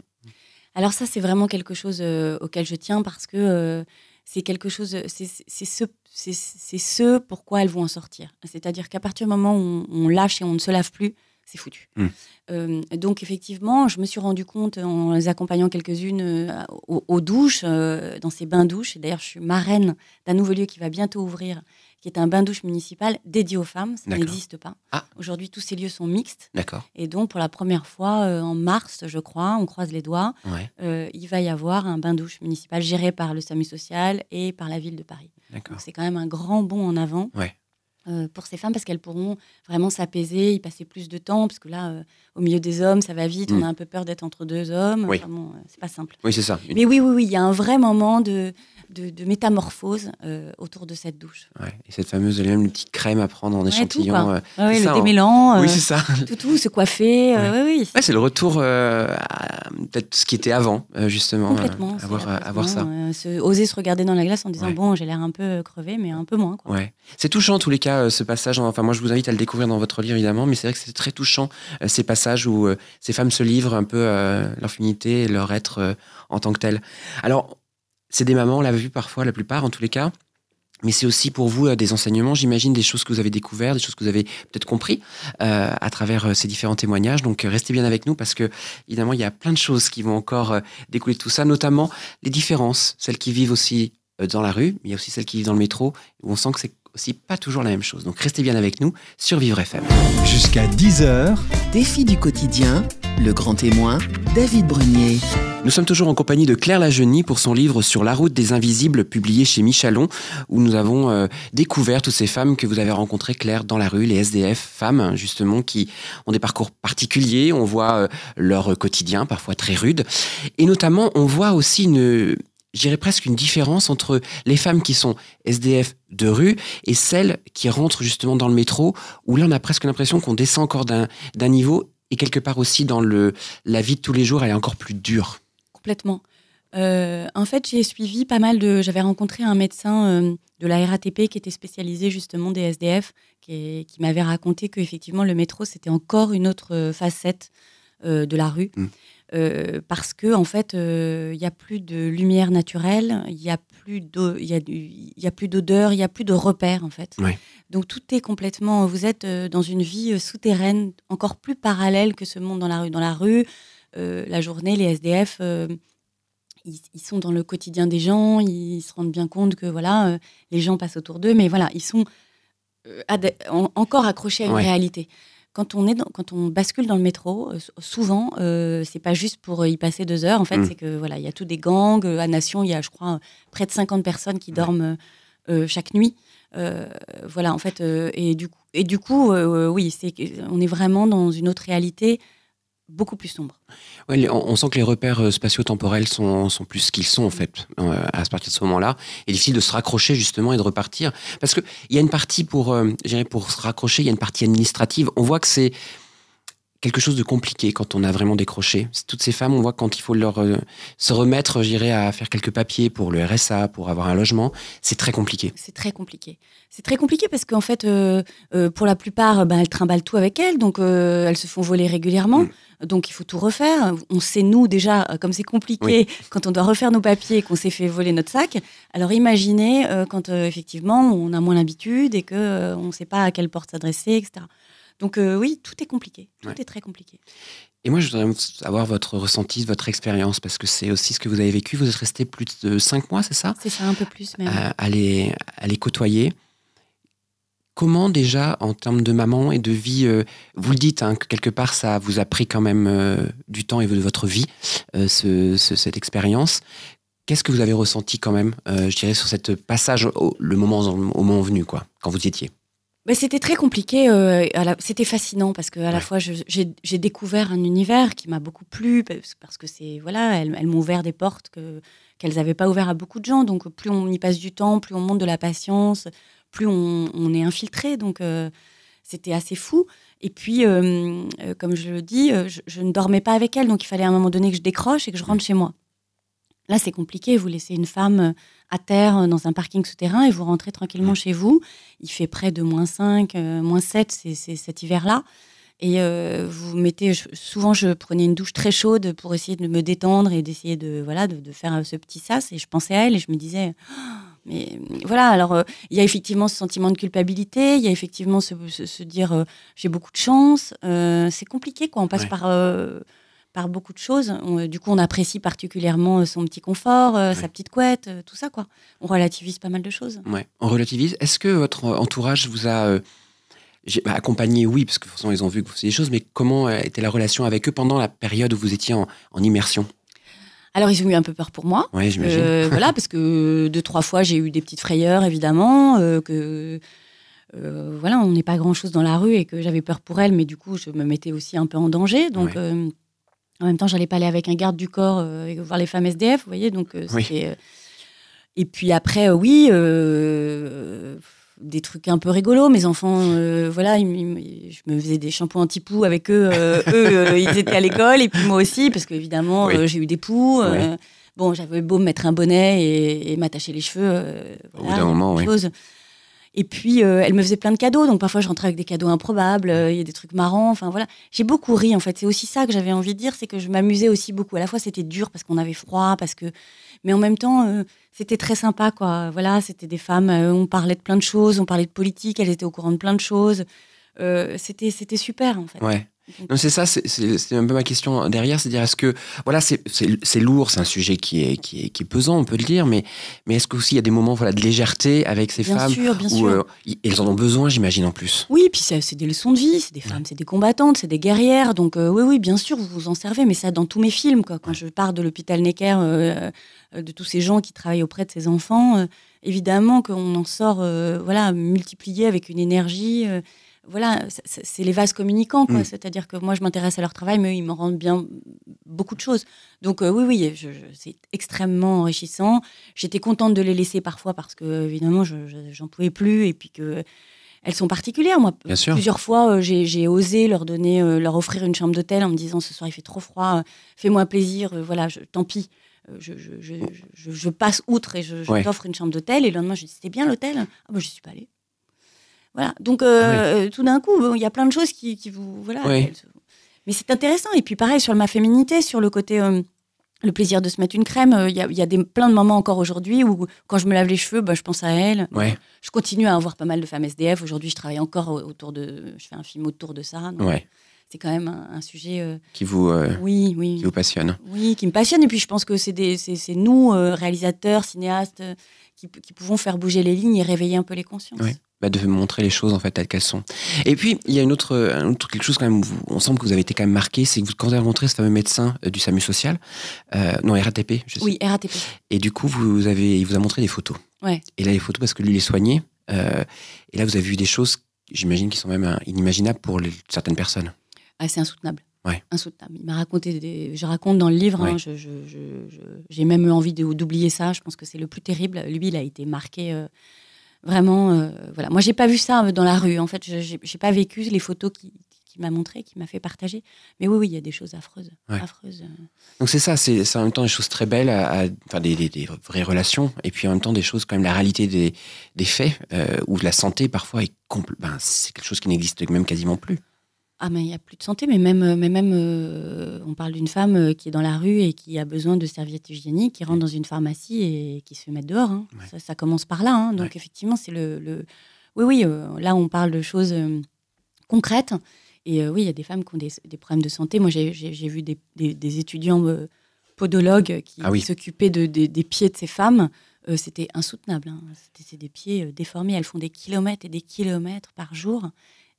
Alors ça, c'est vraiment quelque chose auquel je tiens parce que c'est quelque chose, c'est ce, ce pourquoi elles vont en sortir. C'est-à-dire qu'à partir du moment où on, on lâche et on ne se lave plus, c'est foutu. Mm. Euh, donc effectivement, je me suis rendu compte en les accompagnant quelques-unes euh, aux, aux douches, euh, dans ces bains-douches. Et D'ailleurs, je suis marraine d'un nouveau lieu qui va bientôt ouvrir, qui est un bain-douche municipal dédié aux femmes. Ça n'existe pas. Ah. Aujourd'hui, tous ces lieux sont mixtes. D'accord. Et donc, pour la première fois, en mars, je crois, on croise les doigts, Ouais. il va y avoir un bain-douche municipal géré par le SAMU social et par la ville de Paris. D'accord. C'est quand même un grand bond en avant. Ouais. Euh, pour ces femmes parce qu'elles pourront vraiment s'apaiser, y passer plus de temps, parce que là, euh, au milieu des hommes, ça va vite, Mm. on a un peu peur d'être entre deux hommes. Oui. Enfin bon, euh, c'est pas simple. Oui, c'est ça. Mais oui, oui, oui, il y a un vrai moment de, de, de métamorphose euh, autour de cette douche. Ouais. Et cette fameuse même une petite crème à prendre en Ouais, échantillon. euh, Ah oui, le ça, hein. démêlant, Oui, euh, c'est ça. tout, tout, se coiffer. oui, oui. Ouais, c'est le retour à peut-être ce qui était avant, justement. Complètement. avoir, avoir ça. se- oser se regarder dans la glace en disant bon, j'ai l'air un peu crevé, mais un peu moins. Quoi. Ouais. C'est touchant en tous les cas ce passage. Enfin moi je vous invite à le découvrir dans votre livre évidemment, mais c'est vrai que c'est très touchant ces passages où euh, ces femmes se livrent un peu leur féminité leur être euh, en tant que telles. Alors c'est des mamans, on l'a vu parfois, la plupart en tous les cas. Mais c'est aussi pour vous euh, des enseignements, j'imagine, des choses que vous avez découvertes, des choses que vous avez peut-être compris à travers ces différents témoignages. Donc restez bien avec nous parce que évidemment il y a plein de choses qui vont encore découler de tout ça, notamment les différences, celles qui vivent aussi dans la rue, mais il y a aussi celles qui vivent dans le métro, où on sent que c'est aussi pas toujours la même chose. Donc restez bien avec nous sur Vivre FM. Jusqu'à 10h, Défi du quotidien, le grand témoin, David Brunier. Nous sommes toujours en compagnie de Claire Lagenie pour son livre Sur la route des invisibles, publié chez Michalon, où nous avons euh, découvert toutes ces femmes que vous avez rencontrées, Claire, dans la rue, les SDF, femmes, justement, qui ont des parcours particuliers. On voit euh, leur quotidien, parfois très rude. Et notamment, on voit aussi une, je dirais presque une différence entre les femmes qui sont SDF de rue et celles qui rentrent justement dans le métro, où là, on a presque l'impression qu'on descend encore d'un niveau. Et quelque part aussi dans le, la vie de tous les jours, elle est encore plus dure. Complètement. Euh, en fait, j'ai suivi pas mal de. J'avais rencontré un médecin euh, de la RATP qui était spécialisé justement des SDF, qui, est- qui m'avait raconté que effectivement le métro c'était encore une autre euh, facette euh, de la rue, Mm. Euh, parce que en fait euh, il y a plus de lumière naturelle, il y a plus d'odeur, il y a plus de repères en fait. Donc tout est complètement. Vous êtes euh, dans une vie euh, souterraine, encore plus parallèle que ce monde dans la rue. Dans la rue, euh, la journée, les SDF. euh, ils, ils sont dans le quotidien des gens, ils se rendent bien compte que voilà, euh, les gens passent autour d'eux, mais voilà, ils sont euh, encore accrochés à une Ouais. réalité. Quand on, est dans- quand on bascule dans le métro, euh, souvent, euh, c'est pas juste pour y passer deux heures. En fait, Mm. c'est que voilà, il y a tous des gangs. euh, À Nation, il y a, je crois, près de 50 personnes qui dorment euh, chaque nuit. Euh, voilà, en fait, et du coup, et du coup, oui, c'est, on est vraiment dans une autre réalité, beaucoup plus sombre. Ouais, on, on sent que les repères euh, spatio-temporels sont, sont plus ce qu'ils sont en fait euh, à partir de ce moment-là. Et difficile de se raccrocher justement et de repartir parce que il y a une partie pour, euh, pour se raccrocher, il y a une partie administrative. On voit que c'est quelque chose de compliqué quand on a vraiment décroché. Toutes ces femmes, on voit quand il faut leur euh, se remettre, je dirais, à faire quelques papiers pour le RSA, pour avoir un logement, c'est très compliqué. C'est très compliqué. C'est très compliqué parce qu'en fait, euh, euh, pour la plupart, ben, elles trimballent tout avec elles, donc elles se font voler régulièrement. Donc il faut tout refaire. On sait, nous, déjà, euh, comme c'est compliqué, quand on doit refaire nos papiers et qu'on s'est fait voler notre sac. Alors imaginez euh, quand, euh, effectivement, on a moins l'habitude et qu'on euh, on ne sait pas à quelle porte s'adresser, etc. Donc oui, tout est compliqué. Tout Ouais. est très compliqué. Et moi, je voudrais avoir votre ressenti, votre expérience, parce que c'est aussi ce que vous avez vécu. Vous êtes resté plus de cinq mois, c'est ça? C'est ça un peu plus, même. à, à les, à les côtoyer. Comment déjà, en termes de maman et de vie, euh, vous le dites, hein, que quelque part, ça vous a pris quand même euh, du temps et de votre vie, euh, ce- ce- cette expérience. Qu'est-ce que vous avez ressenti quand même, je dirais, sur cette passage au, le moment, au moment venu, quoi, quand vous y étiez? Ben, c'était très compliqué. C'était fascinant parce que à la fois j'ai découvert un univers qui m'a beaucoup plu parce parce que c'est voilà, elles, elles m'ont ouvert des portes que qu'elles n'avaient pas ouvert à beaucoup de gens. Donc plus on y passe du temps, plus on monte de la patience, plus on, on est infiltré. Donc euh, c'était assez fou. Et puis euh, euh, comme je le dis, je, je ne dormais pas avec elles, donc il fallait à un moment donné que je décroche et que je rentre chez moi. Là, c'est compliqué. Vous laissez une femme à terre dans un parking souterrain et vous rentrez tranquillement chez vous. Il fait près de moins 5, euh, moins 7, c'est cet hiver-là. Et euh, vous mettez, je- souvent je prenais une douche très chaude pour essayer de me détendre et d'essayer de, voilà, de, de faire ce petit sas. Et je pensais à elle et je me disais, mais voilà, alors euh, il y a effectivement ce sentiment de culpabilité, il y a effectivement se, se- se dire, euh, j'ai beaucoup de chance. Euh, c'est compliqué, quoi. On passe Ouais. par, par beaucoup de choses. On- du coup, on apprécie particulièrement son petit confort, sa petite couette, tout ça, quoi. On relativise pas mal de choses. Ouais. On relativise. Est-ce que votre entourage vous a bah, accompagné? Oui, parce que forcément, ils ont vu que vous faisiez des choses, mais comment était la relation avec eux pendant la période où vous étiez en, en immersion? Alors, ils ont eu un peu peur pour moi. Oui, j'imagine. Euh, voilà, parce que deux, trois fois, j'ai eu des petites frayeurs, évidemment, euh, que, euh, voilà, on n'est pas grand-chose dans la rue et que j'avais peur pour elle, mais du coup, je me mettais aussi un peu en danger. Donc, euh, en même temps, j'allais pas aller avec un garde du corps euh, voir les femmes SDF, vous voyez. Donc, c'était. Et puis après, oui, des trucs un peu rigolos. Mes enfants, voilà, je me faisais des shampoings anti-poux avec eux. eux, ils étaient à l'école et puis moi aussi, parce qu'évidemment, j'ai eu des poux. bon, j'avais beau me mettre un bonnet et, m'attacher les cheveux. Au bout d'un moment, oui. Et puis, euh, elle me faisait plein de cadeaux. Donc, parfois, je rentrais avec des cadeaux improbables. Euh, il y a des trucs marrants. Enfin, voilà. J'ai beaucoup ri, en fait. C'est aussi ça que j'avais envie de dire. C'est que je m'amusais aussi beaucoup. À la fois, c'était dur parce qu'on avait froid, parce que. Mais en même temps, euh, c'était très sympa, quoi. Voilà, c'était des femmes. on parlait de plein de choses. On parlait de politique. Elles étaient au courant de plein de choses. c'était, c'était super, en fait. Ouais. Non, c'est ça, c'est un peu ma question derrière, c'est-à-dire est-ce que voilà, c'est lourd, c'est un sujet qui est, qui est, qui est pesant, on peut le dire, mais mais est-ce qu'aussi il y a des moments voilà de légèreté avec ces bien femmes sûr, bien où sûr. Euh, elles en ont besoin, j'imagine en plus? Oui, puis c'est des leçons de vie, c'est des femmes, c'est des combattantes, c'est des guerrières, donc euh, oui oui, bien sûr, vous vous en servez, mais ça dans tous mes films quoi. Quand je pars de l'hôpital Necker, euh, de tous ces gens qui travaillent auprès de ces enfants, évidemment qu'on en sort voilà multiplié avec une énergie voilà, c'est les vases communicants, quoi. Mm. C'est-à-dire que moi, je m'intéresse à leur travail, mais ils me rendent bien beaucoup de choses. Donc, euh, oui, oui, c'est extrêmement enrichissant. J'étais contente de les laisser parfois parce que, évidemment, j'en pouvais plus et puis que. Elles sont particulières, moi. Plusieurs fois, euh, j'ai osé leur donner, euh, leur offrir une chambre d'hôtel en me disant ce soir il fait trop froid, fais-moi plaisir, voilà, tant pis. Je, je, passe outre et je, t'offre une chambre d'hôtel. Et le lendemain, je dis C'était bien l'hôtel Ah, ben, je suis pas allée. Voilà. Donc, euh, tout d'un coup, il y a plein de choses qui, vous. Voilà. Mais c'est intéressant. Et puis, pareil, sur ma féminité, sur le côté. Euh, le plaisir de se mettre une crème, euh, il y a, y a des, plein de moments encore aujourd'hui où, quand je me lave les cheveux, bah, je pense à elle. Ouais. Je continue à avoir pas mal de femmes SDF. Aujourd'hui, je travaille encore autour de. Je fais un film autour de ça. ouais. C'est quand même un, sujet. qui vous. oui, oui. Qui vous passionne. Oui, qui me passionne. Et puis, je pense que c'est nous, réalisateurs, cinéastes, qui, qui, pouvons faire bouger les lignes et réveiller un peu les consciences. Bah, de montrer les choses en fait telles qu'elles sont. Et puis il y a une autre, un autre quelque chose quand même. Où on semble que vous avez été quand même marqué, c'est que vous, quand vous avez rencontré ce fameux médecin euh, du SAMU social, euh, non RATP, je sais. Oui, RATP. Et du coup, vous avez, il vous a montré des photos. Ouais. Et là, les photos parce que lui, il est soigné. Euh, et là, vous avez vu des choses, j'imagine, qui sont même inimaginables pour certaines personnes. Ah, c'est insoutenable. Ouais. Insoutenable. Il m'a raconté, des, je raconte dans le livre, hein, j'ai même eu envie d'oublier ça. Je pense que c'est le plus terrible. Lui, il a été marqué Vraiment, euh, voilà. Moi, j'ai pas vu ça euh, dans la rue. En fait, j'ai pas vécu les photos qui, qui m'a montré, qui m'a fait partager. Mais oui, oui, il y a des choses affreuses. affreuses. Euh. Donc c'est ça, c'est en même temps des choses très belles, à, enfin des, des, vraies relations, et puis en même temps des choses quand même la réalité des, des faits, euh, où la santé parfois est ben, c'est quelque chose qui n'existe même quasiment plus. Ah, mais il n'y a plus de santé, mais même, mais même euh, on parle d'une femme euh, qui est dans la rue et qui a besoin de serviettes hygiéniques, qui rentre dans une pharmacie et qui se fait mettre dehors. Hein. Ça, commence par là. Hein. Donc, effectivement, c'est le, le, Oui, oui, euh, là, on parle de choses concrètes. Et oui, il y a des femmes qui ont des, des problèmes de santé. Moi, j'ai vu des, des, étudiants podologues qui, ah s'occupaient de, des pieds de ces femmes. C'était insoutenable. Hein. C'était des pieds déformés. Elles font des kilomètres et des kilomètres par jour.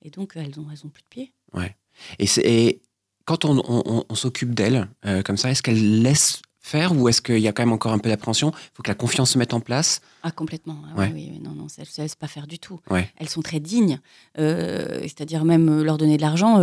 Et donc, elles n'ont elles ont plus de pieds. Ouais. Et, et quand on, on, s'occupe d'elle euh, comme ça, est-ce qu'elle laisse faire ou est-ce qu'il y a quand même encore un peu d'appréhension? Il faut que la confiance se mette en place Ah, complètement. Ah oui, non, non, elles ne se laissent pas faire du tout. Ouais. Elles sont très dignes. Euh, c'est-à-dire même euh, leur donner de l'argent.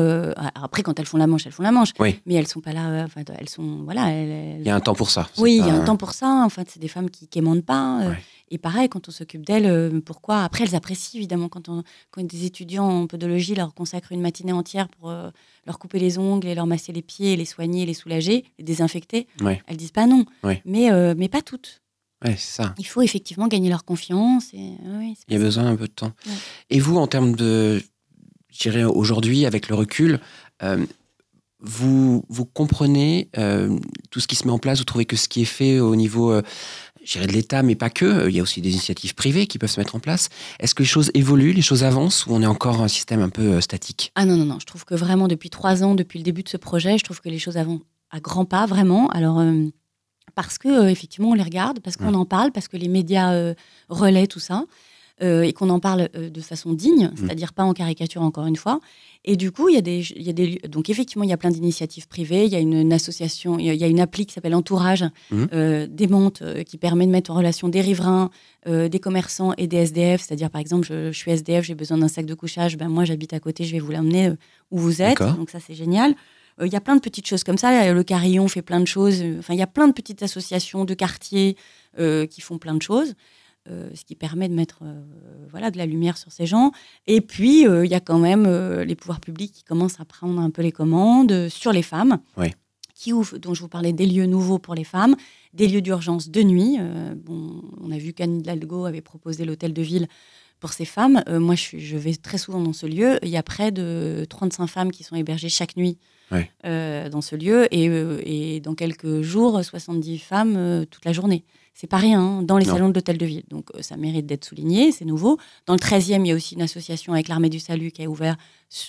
après, quand elles font la manche, elles font la manche. Oui. Mais elles sont pas là. Enfin, elles sont. Voilà. il y a un temps pour ça. Oui, il y a un temps pour ça. En fait, c'est des femmes qui n'aimandent pas. Et pareil, quand on s'occupe d'elles, euh, pourquoi? Après, elles apprécient évidemment quand, on, quand des étudiants en podologie leur consacrent une matinée entière pour euh, leur couper les ongles et leur masser les pieds, les soigner, les soulager, les désinfecter. Elles disent pas non, mais, euh, mais pas toutes. Ouais, ça. Il faut effectivement gagner leur confiance. Et, Il y a besoin un peu de temps. Et vous, en termes de, je dirais aujourd'hui, avec le recul, vous, vous comprenez tout ce qui se met en place, vous trouvez que ce qui est fait au niveau dirais de l'État, mais pas que. Il y a aussi des initiatives privées qui peuvent se mettre en place. Est-ce que les choses évoluent, les choses avancent, ou on est encore un système un peu euh, statique? Ah non, non, non. Je trouve que vraiment, depuis trois ans, depuis le début de ce projet, je trouve que les choses avancent à grands pas, vraiment. Alors, euh, parce que, euh, effectivement, on les regarde, parce qu'on en parle, parce que les médias relaient tout ça. Euh, et qu'on en parle euh, de façon digne, c'est-à-dire pas en caricature encore une fois. Et du coup, il y a des, il y a des donc effectivement, il y a plein d'initiatives privées. Il y a une, une association, il y a- une appli qui s'appelle Entourage, Mhm. euh, des montes euh, qui permet de mettre en relation des riverains, euh, des commerçants et des SDF. C'est-à-dire, par exemple, je, je suis SDF, j'ai besoin d'un sac de couchage. Ben moi, j'habite à côté, je vais vous l'emmener où vous êtes. Donc ça, c'est génial. Il y a plein de petites choses comme ça. Le Carillon fait plein de choses. Enfin, il y a plein de petites associations de quartiers qui font plein de choses. Euh, ce qui permet de mettre euh, voilà, de la lumière sur ces gens. Et puis, euh, il y a quand même les pouvoirs publics qui commencent à prendre un peu les commandes sur les femmes, Oui. qui ouvrent, dont je vous parlais, des lieux nouveaux pour les femmes, des lieux d'urgence de nuit. Bon, on a vu qu'Anne Hidalgo avait proposé l'hôtel de ville pour ces femmes. Moi, je, vais très souvent dans ce lieu. Il y a près de 35 femmes qui sont hébergées chaque nuit dans ce lieu. Et, et dans quelques jours, 70 femmes toute la journée. C'est pas rien hein, dans les Non. salons de l'hôtel de ville. Donc euh, ça mérite d'être souligné, c'est nouveau. Dans le 13e, il y a aussi une association avec l'Armée du Salut qui est ouverte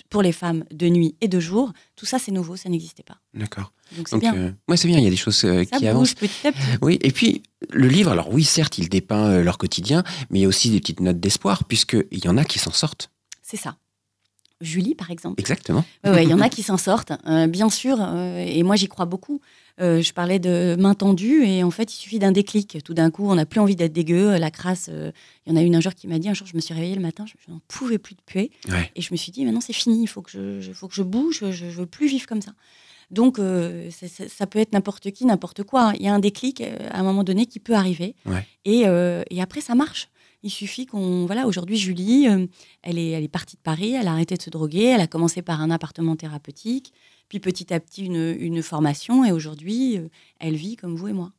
pour les femmes de nuit et de jour. Tout ça, c'est nouveau, ça n'existait pas. D'accord. Donc c'est bien. euh, ouais, c'est bien, il y a des choses euh, ça qui bouge avancent. petit à petit. Oui, et puis le livre, alors oui, certes, il dépeint euh, leur quotidien, mais il y a aussi des petites notes d'espoir, puisqu'il y en a qui s'en sortent. C'est ça. Julie, par exemple. Exactement. Ouais, il y en a qui s'en sortent, euh, bien sûr, et moi j'y crois beaucoup. Euh, je parlais de main tendue, et en fait, il suffit d'un déclic. Tout d'un coup, on n'a plus envie d'être dégueu, la crasse. euh, Il y en a une un jour qui m'a dit, un jour, je me suis réveillée le matin, je, je n'en pouvais plus de puer, Ouais. et je me suis dit, maintenant c'est fini, il faut que je, je- faut que je bouge, je ne veux plus vivre comme ça. Donc, euh, ça peut être n'importe qui, n'importe quoi. Il y a un déclic euh, à un moment donné qui peut arriver, Ouais. et, euh, et après, ça marche. Il suffit qu'on. Voilà, aujourd'hui, Julie, euh, elle, est, elle est partie de Paris, elle a arrêté de se droguer, elle a commencé par un appartement thérapeutique, puis petit à petit une, une formation, et aujourd'hui, euh, elle vit comme vous et moi.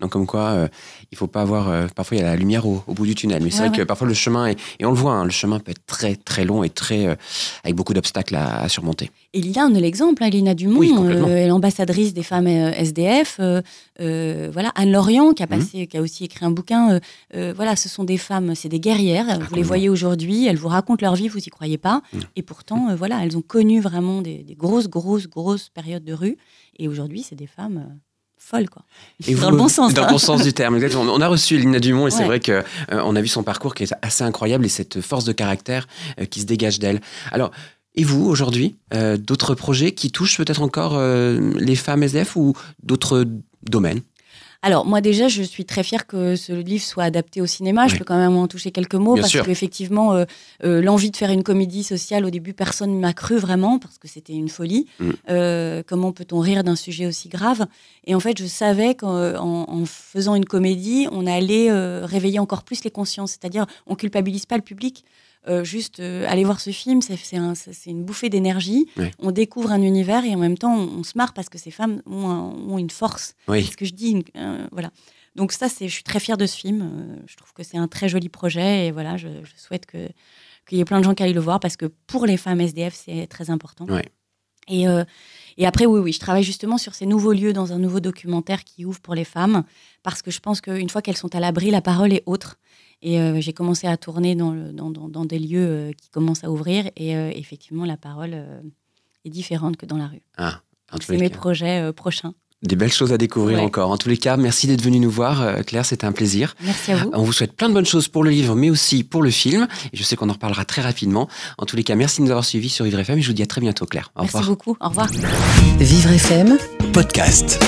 Donc comme quoi, euh, il faut pas avoir. euh, parfois, il y a la lumière au, au bout du tunnel, mais c'est Ouais, vrai que parfois le chemin est, et on le voit, hein, le chemin peut être très très long et très euh, avec beaucoup d'obstacles à, à surmonter. Et Lila en est l'exemple, hein, Lina Dumont, Oui, complètement. euh, elle est l'ambassadrice des femmes SDF. voilà, Anne Lorient, qui a, Mhm. passé, qui a aussi écrit un bouquin. voilà, ce sont des femmes, c'est des guerrières. vous les voyez aujourd'hui, elles vous racontent leur vie, vous y croyez pas. Mhm. Et pourtant, voilà, elles ont connu vraiment des, des grosses, grosses, grosses périodes de rue. Et aujourd'hui, c'est des femmes folles, quoi. Et Dans vous, le bon sens, Dans hein. le bon sens du terme, exactement. On a reçu Lina Dumont et c'est vrai que euh, on a vu son parcours qui est assez incroyable et cette force de caractère euh, qui se dégage d'elle. Alors, et vous, aujourd'hui, euh, d'autres projets qui touchent peut-être encore les femmes SDF ou d'autres domaines? Alors, moi, déjà, je suis très fière que ce livre soit adapté au cinéma. Je peux quand même en toucher quelques mots Bien parce qu'effectivement, euh, euh, l'envie de faire une comédie sociale, au début, personne ne m'a cru vraiment parce que c'était une folie. Mm. Euh, comment peut-on rire d'un sujet aussi grave? Et en fait, je savais qu'en en, en faisant une comédie, on allait euh, réveiller encore plus les consciences. C'est-à-dire, on culpabilise pas le public. Euh, juste euh, aller voir ce film, c'est c'est un- c'est une bouffée d'énergie. On découvre un univers et en même temps, on, on se marre parce que ces femmes ont, un- ont une force Oui. c'est ce que je dis. une- euh, voilà. Donc ça, c'est, je suis très fière de ce film. Euh, je trouve que c'est un très joli projet et voilà, je, je souhaite que qu'il y ait plein de gens qui aillent le voir parce que pour les femmes SDF, c'est très important. Ouais. Et, euh, et après, oui, oui, je travaille justement sur ces nouveaux lieux dans un nouveau documentaire qui ouvre pour les femmes parce que je pense qu'une fois qu'elles sont à l'abri, la parole est autre. Et euh, j'ai commencé à tourner dans, le- dans, dans- dans des lieux euh, qui commencent à ouvrir et effectivement, la parole est différente que dans la rue. Ah, C'est mes projets prochains. Des belles choses à découvrir Ouais. encore. En tous les cas, merci d'être venu nous voir, euh, Claire, c'était un plaisir. Merci à vous. On vous souhaite plein de bonnes choses pour le livre, mais aussi pour le film. Et je sais qu'on en reparlera très rapidement. En tous les cas, merci de nous avoir suivis sur Vivre FM et je vous dis à très bientôt, Claire. Au Merci revoir. beaucoup. Au revoir. Vivre FM Podcast.